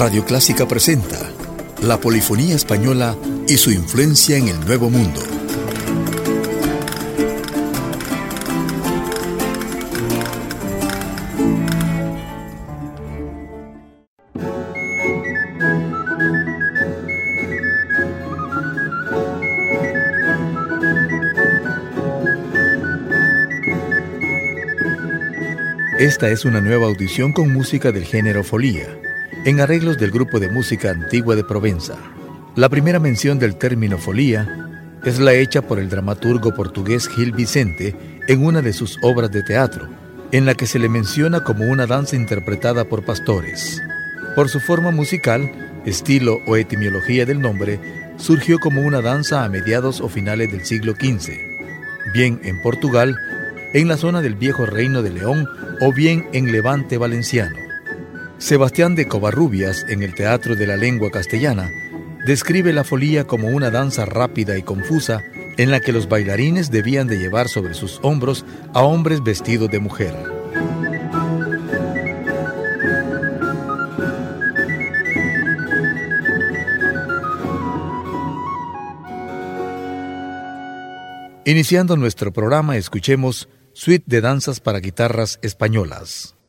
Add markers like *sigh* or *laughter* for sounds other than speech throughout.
Radio Clásica presenta la polifonía española y su influencia en el Nuevo Mundo. Esta es una nueva audición con música del género folía en arreglos del grupo de música antigua de Provenza. La primera mención del término folía es la hecha por el dramaturgo portugués Gil Vicente en una de sus obras de teatro, en la que se le menciona como una danza interpretada por pastores. Por su forma musical, estilo o etimología del nombre, surgió como una danza a mediados o finales del siglo XV, bien en Portugal, en la zona del viejo reino de León o bien en Levante valenciano. Sebastián de Covarrubias, en el Teatro de la Lengua Castellana, describe la folía como una danza rápida y confusa en la que los bailarines debían de llevar sobre sus hombros a hombres vestidos de mujer. Iniciando nuestro programa, escuchemos Suite de Danzas para Guitarras Españolas.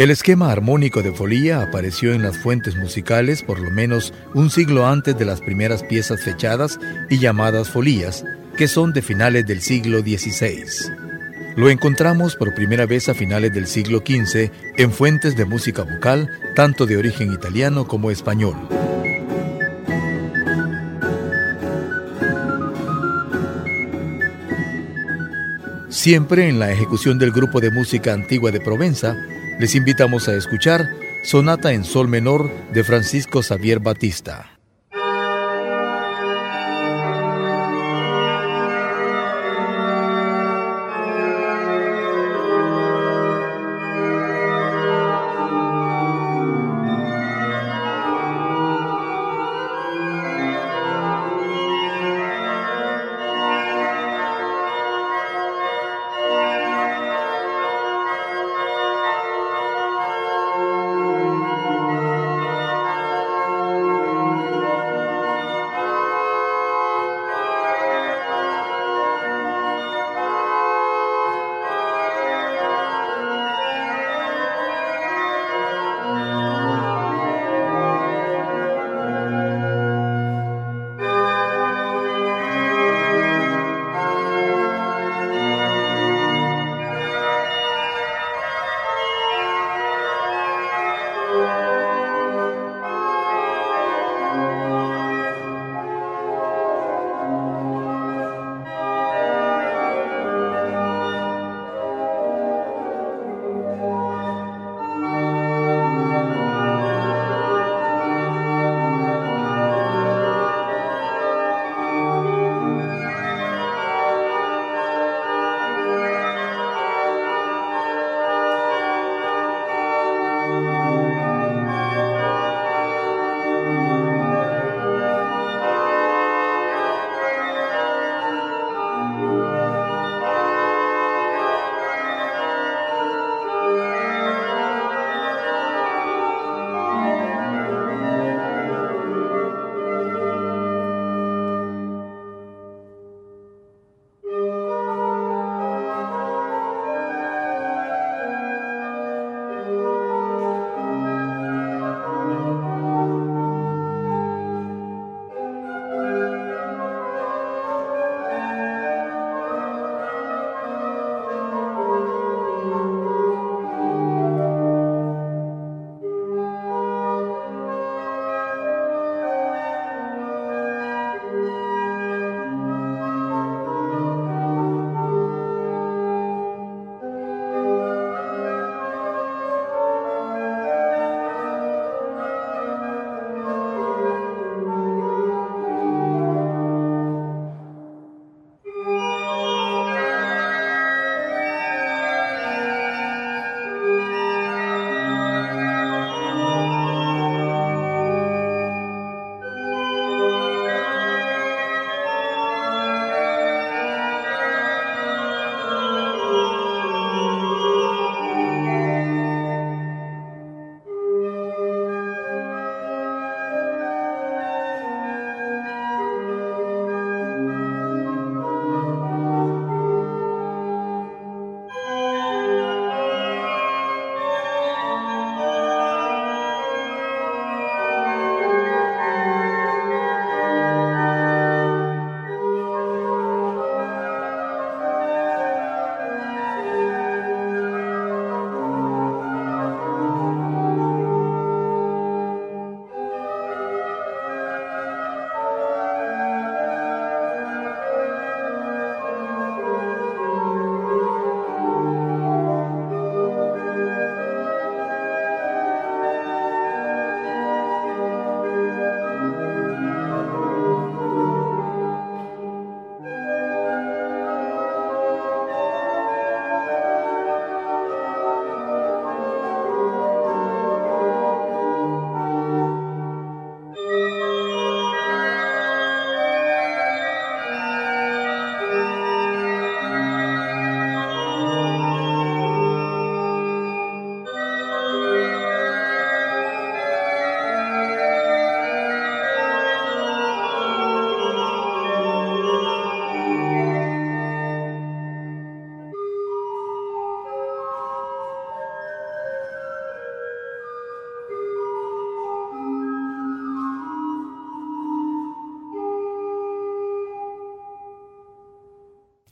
El esquema armónico de folía apareció en las fuentes musicales por lo menos un siglo antes de las primeras piezas fechadas y llamadas folías, que son de finales del siglo XVI. Lo encontramos por primera vez a finales del siglo XV en fuentes de música vocal, tanto de origen italiano como español. Siempre en la ejecución del grupo de música antigua de Provenza, les invitamos a escuchar Sonata en Sol Menor de Francisco Xavier Batista.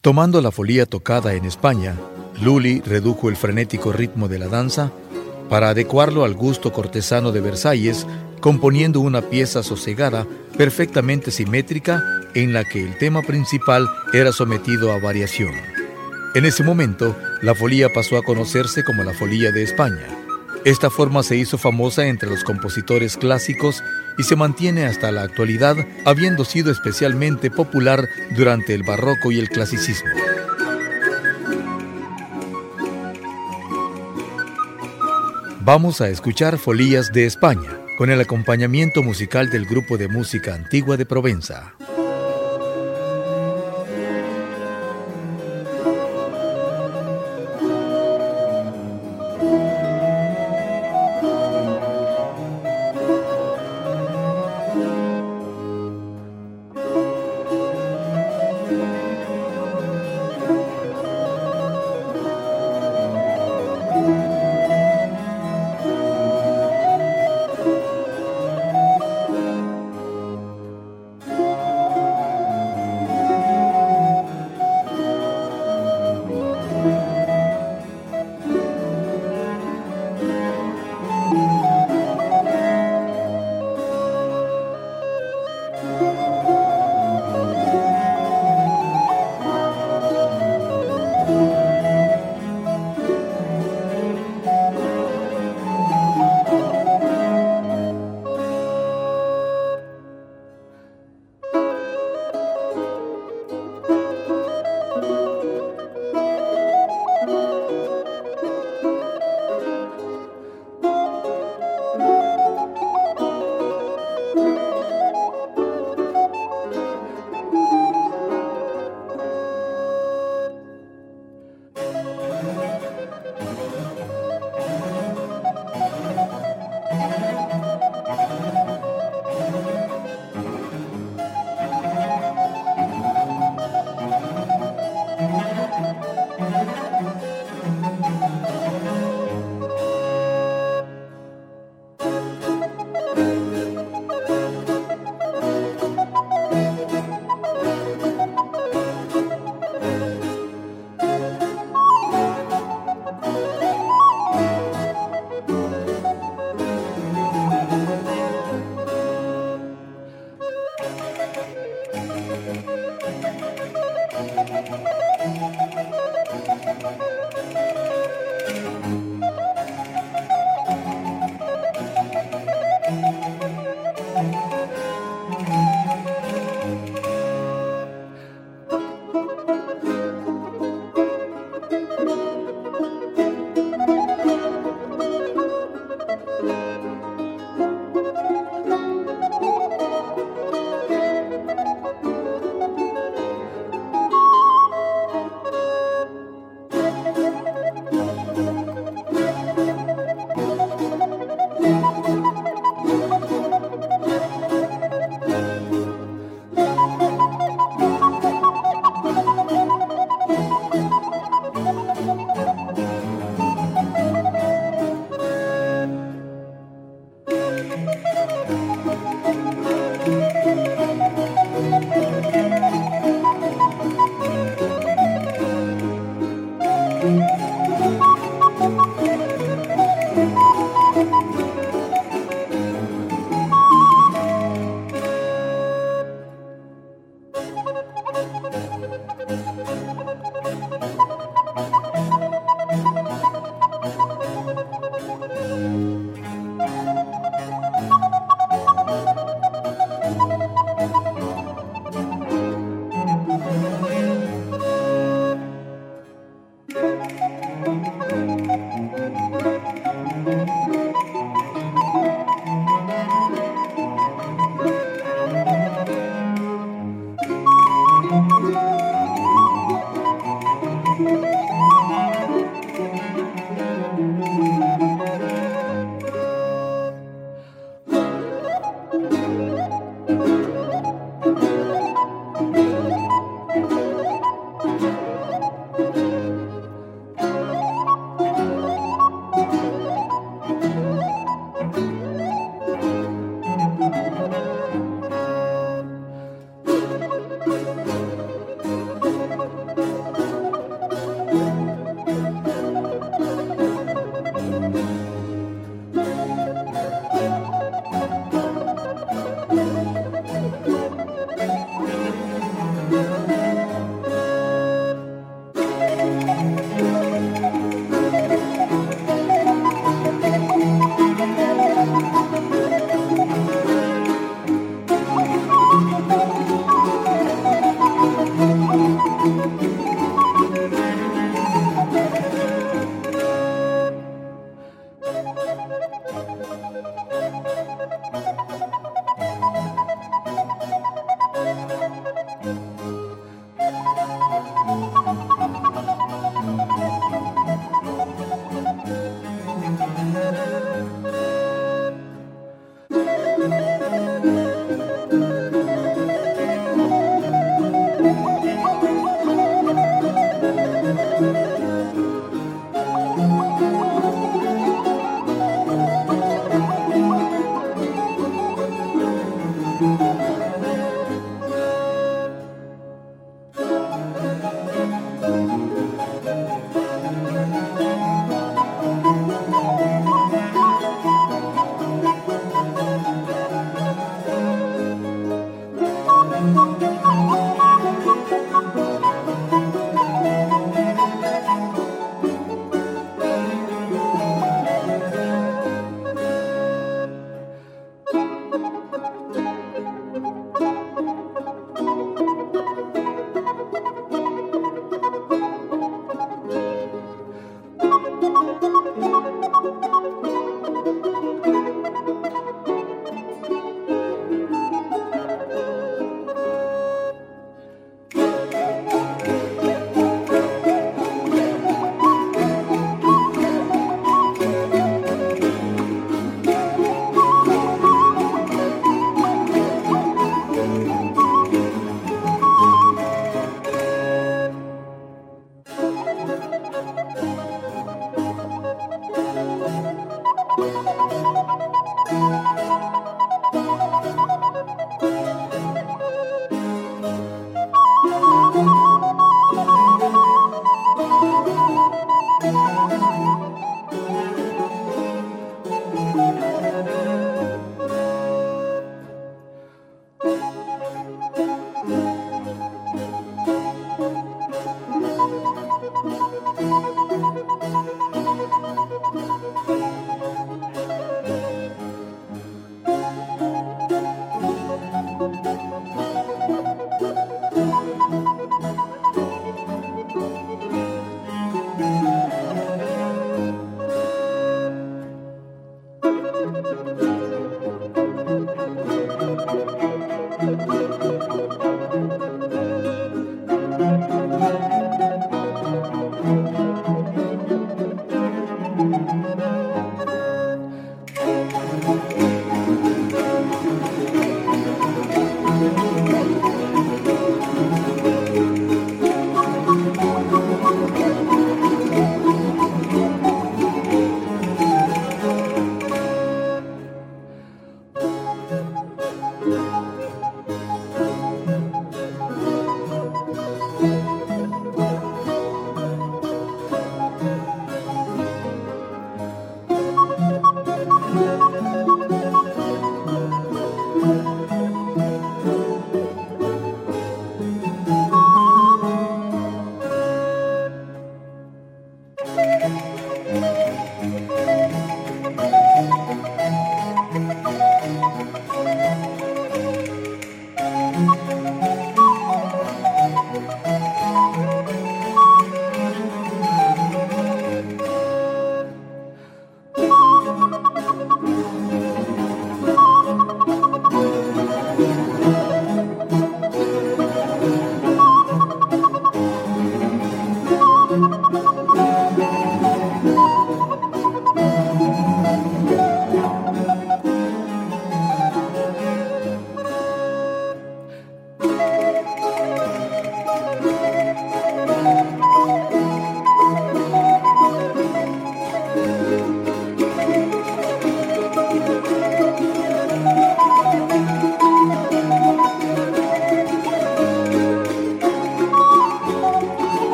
Tomando la folía tocada en España, Lully redujo el frenético ritmo de la danza para adecuarlo al gusto cortesano de Versalles, componiendo una pieza sosegada, perfectamente simétrica, en la que el tema principal era sometido a variación. En ese momento, la folía pasó a conocerse como la folía de España. Esta forma se hizo famosa entre los compositores clásicos y se mantiene hasta la actualidad, habiendo sido especialmente popular durante el barroco y el clasicismo. Vamos a escuchar Folías de España, con el acompañamiento musical del grupo de música antigua de Provenza.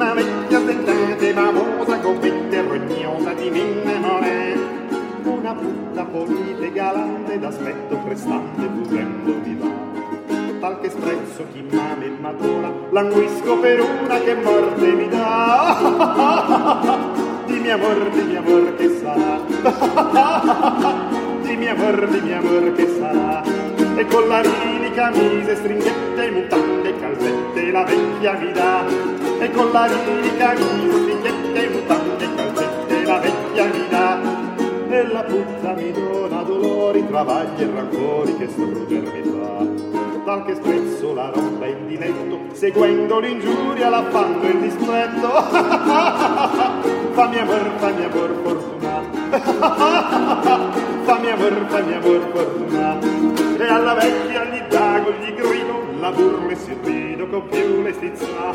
una vecchia sentente famosa confitta e rognosa di minne more una brutta polite galante d'aspetto prestante fuggendo di là tal che sprezzo chi mame e matura languisco per una che morte mi dà. *laughs* Dimmi amor, dimmi amor che sarà? *laughs* Dimmi amor, dimmi mia morte sarà? E con la collarini, camise, stringhette, mutande, calzette la vecchia mi dà e con la lirica musichette mutande calzette la vecchia mi dà e la puzza mi dona dolori travagli e rancori che struggermi fa. Dal che sprezzo la roba in diletto seguendo l'ingiuria l'affanno e il dispetto. *laughs* Fammi amor fammi amor fortuna. *laughs* Fammi amor fammi amor fortuna. E alla vecchia gli dago gli grido la burla si rido con più le stizza.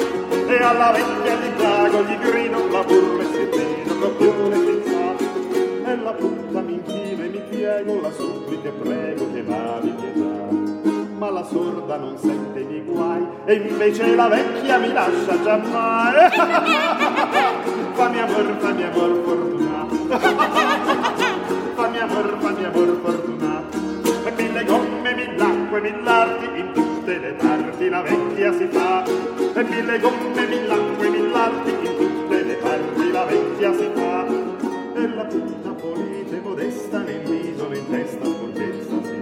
E alla vecchia gli dago, gli grido, la burla si rido con più le stizza. E la puta mi inchino e mi piego, la supplica e prego che lavi pietà ma la sorda non sente i miei guai e invece la vecchia mi lascia giammai. *laughs* fammi amor, fammi amor fortunato. *laughs* fammi amor, fammi amor fortunato. E mille gomme, mille acque, mille arti, in tutte le parti la vecchia si fa. E mille gomme, mille acque, mille arti, in tutte le parti la vecchia si fa. E la puta polite modesta nel viso, in testa sporchezza si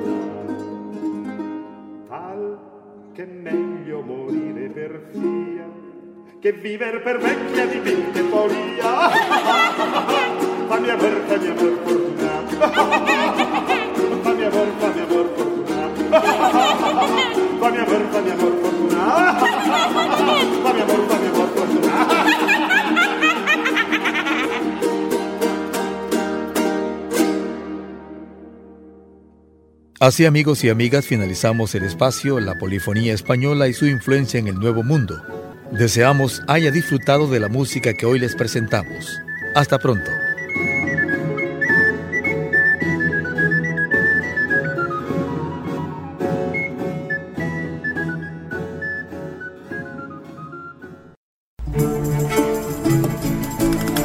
che meglio morire per fia che viver per vecchia di mente folia. *laughs* fammi amor, fammi amor fortunato. *laughs* fammi amor, fammi amor fortunato. *laughs* mi amor, mi amor mi amor, mi amor. Así amigos y amigas finalizamos el espacio La Polifonía Española y su influencia en el Nuevo Mundo. Deseamos haya disfrutado de la música que hoy les presentamos. Hasta pronto.